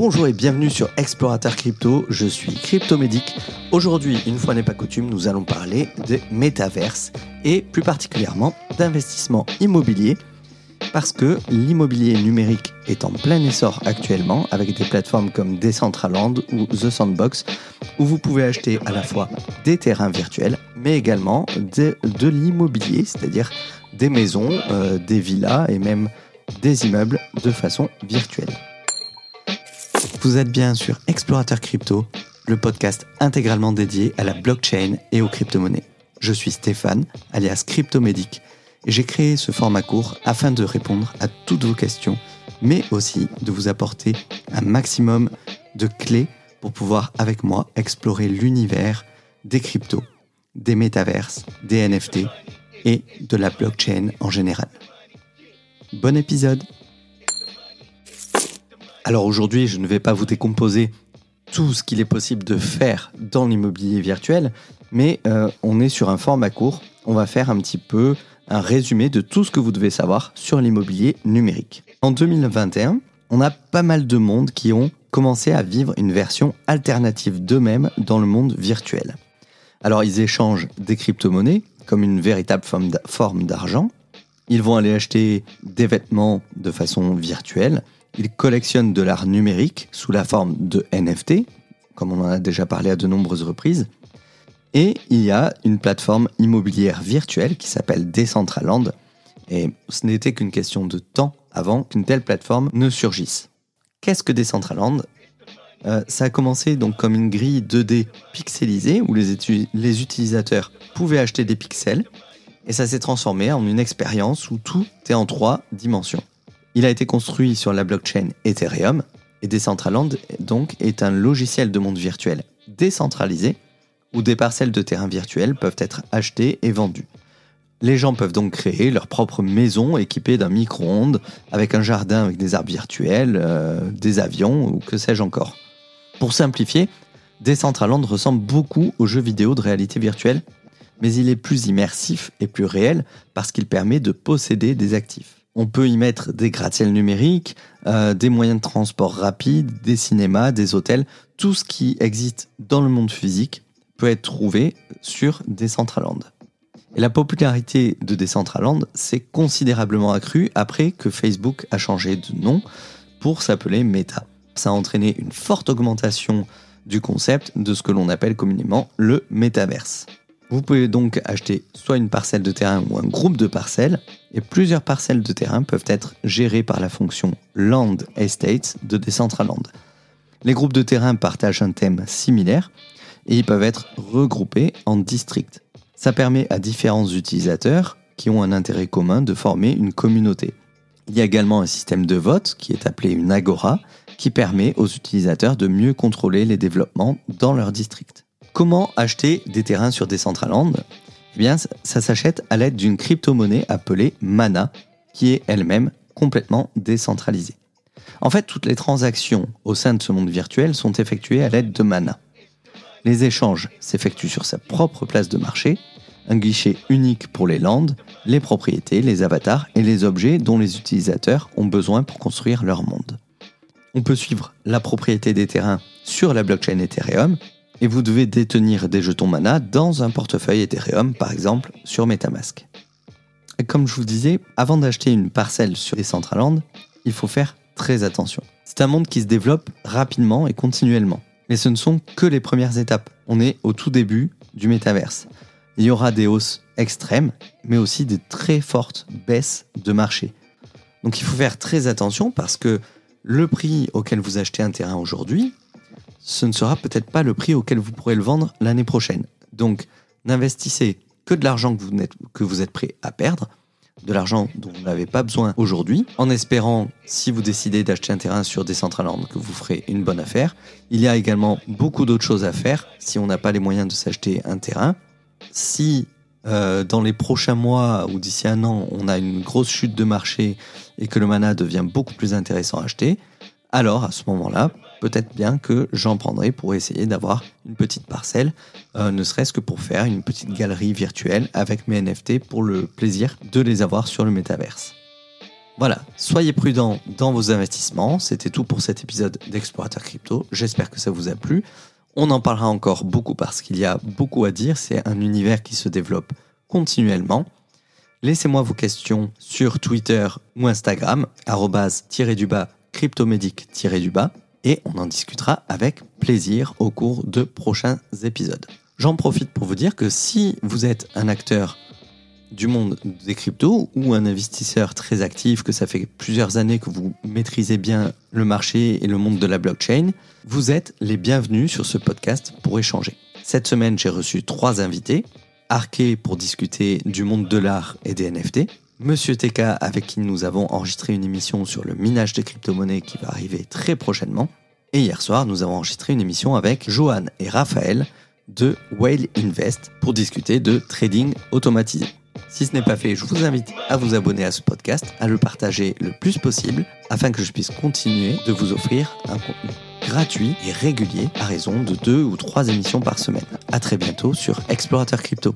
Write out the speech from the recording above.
Bonjour et bienvenue sur Explorateur Crypto, je suis Cryptomédic. Aujourd'hui, une fois n'est pas coutume, nous allons parler de métaverse et plus particulièrement d'investissement immobilier parce que l'immobilier numérique est en plein essor actuellement avec des plateformes comme Decentraland ou The Sandbox où vous pouvez acheter à la fois des terrains virtuels mais également de, l'immobilier, c'est-à-dire des maisons, euh, des villas et même des immeubles de façon virtuelle. Vous êtes bien sur Explorateur Crypto, le podcast intégralement dédié à la blockchain et aux crypto-monnaies. Je suis Stéphane, alias Cryptomédic, et j'ai créé ce format court afin de répondre à toutes vos questions, mais aussi de vous apporter un maximum de clés pour pouvoir avec moi explorer l'univers des cryptos, des métaverses, des NFT et de la blockchain en général. Bon épisode alors aujourd'hui, je ne vais pas vous décomposer tout ce qu'il est possible de faire dans l'immobilier virtuel, mais euh, on est sur un format court. On va faire un petit peu un résumé de tout ce que vous devez savoir sur l'immobilier numérique. En 2021, on a pas mal de monde qui ont commencé à vivre une version alternative d'eux-mêmes dans le monde virtuel. Alors ils échangent des crypto-monnaies comme une véritable forme d'argent. Ils vont aller acheter des vêtements de façon virtuelle il collectionne de l'art numérique sous la forme de NFT, comme on en a déjà parlé à de nombreuses reprises. Et il y a une plateforme immobilière virtuelle qui s'appelle Decentraland. Et ce n'était qu'une question de temps avant qu'une telle plateforme ne surgisse. Qu'est-ce que Decentraland? Euh, Ça a commencé donc comme une grille 2D pixelisée où les, les utilisateurs pouvaient acheter des pixels et ça s'est transformé en une expérience où tout est en trois dimensions. Il a été construit sur la blockchain Ethereum et Decentraland donc est un logiciel de monde virtuel décentralisé où des parcelles de terrain virtuels peuvent être achetées et vendues. Les gens peuvent donc créer leur propre maison équipée d'un micro-ondes avec un jardin avec des arbres virtuels, euh, des avions ou que sais-je encore. Pour simplifier, Decentraland ressemble beaucoup aux jeux vidéo de réalité virtuelle, mais il est plus immersif et plus réel parce qu'il permet de posséder des actifs. On peut y mettre des gratte-ciels numériques, euh, des moyens de transport rapides, des cinémas, des hôtels. Tout ce qui existe dans le monde physique peut être trouvé sur Decentraland. Et la popularité de Decentraland s'est considérablement accrue après que Facebook a changé de nom pour s'appeler Meta. Ça a entraîné une forte augmentation du concept de ce que l'on appelle communément le métaverse. Vous pouvez donc acheter soit une parcelle de terrain ou un groupe de parcelles, et plusieurs parcelles de terrain peuvent être gérées par la fonction Land Estates de Decentraland. Les groupes de terrain partagent un thème similaire et ils peuvent être regroupés en districts. Ça permet à différents utilisateurs qui ont un intérêt commun de former une communauté. Il y a également un système de vote qui est appelé une agora qui permet aux utilisateurs de mieux contrôler les développements dans leur district. Comment acheter des terrains sur Decentraland? Eh bien, ça s'achète à l'aide d'une crypto-monnaie appelée Mana, qui est elle-même complètement décentralisée. En fait, toutes les transactions au sein de ce monde virtuel sont effectuées à l'aide de Mana. Les échanges s'effectuent sur sa propre place de marché, un guichet unique pour les landes, les propriétés, les avatars et les objets dont les utilisateurs ont besoin pour construire leur monde. On peut suivre la propriété des terrains sur la blockchain Ethereum et vous devez détenir des jetons mana dans un portefeuille Ethereum, par exemple sur Metamask. Et comme je vous disais, avant d'acheter une parcelle sur Decentraland, il faut faire très attention. C'est un monde qui se développe rapidement et continuellement. Mais ce ne sont que les premières étapes. On est au tout début du métaverse. Il y aura des hausses extrêmes, mais aussi des très fortes baisses de marché. Donc il faut faire très attention parce que le prix auquel vous achetez un terrain aujourd'hui, ce ne sera peut-être pas le prix auquel vous pourrez le vendre l'année prochaine. Donc, n'investissez que de l'argent que, vous, êtes, prêt à perdre, de l'argent dont vous n'avez pas besoin aujourd'hui, en espérant, si vous décidez d'acheter un terrain sur Decentraland, que vous ferez une bonne affaire. Il y a également beaucoup d'autres choses à faire si on n'a pas les moyens de s'acheter un terrain. Si euh, dans les prochains mois ou d'ici un an, on a une grosse chute de marché et que le mana devient beaucoup plus intéressant à acheter, alors à ce moment-là, peut-être bien que j'en prendrai pour essayer d'avoir une petite parcelle, euh, ne serait-ce que pour faire une petite galerie virtuelle avec mes NFT pour le plaisir de les avoir sur le métaverse. Voilà, soyez prudents dans vos investissements. C'était tout pour cet épisode d'Explorateur Crypto. J'espère que ça vous a plu. On en parlera encore beaucoup parce qu'il y a beaucoup à dire. C'est un univers qui se développe continuellement. Laissez-moi vos questions sur Twitter ou Instagram, arrobas-du-bas, cryptomédic-du-bas, et on en discutera avec plaisir au cours de prochains épisodes. J'en profite pour vous dire que si vous êtes un acteur du monde des cryptos ou un investisseur très actif, que ça fait plusieurs années que vous maîtrisez bien le marché et le monde de la blockchain, vous êtes les bienvenus sur ce podcast pour échanger. Cette semaine, j'ai reçu trois invités. Arke pour discuter du monde de l'art et des NFT. Monsieur TK avec qui nous avons enregistré une émission sur le minage des crypto-monnaies qui va arriver très prochainement. Et hier soir, nous avons enregistré une émission avec Johan et Raphaël de Whale Invest pour discuter de trading automatisé. Si ce n'est pas fait, je vous invite à vous abonner à ce podcast, à le partager le plus possible afin que je puisse continuer de vous offrir un contenu gratuit et régulier à raison de deux ou trois émissions par semaine. À très bientôt sur Explorateur Crypto.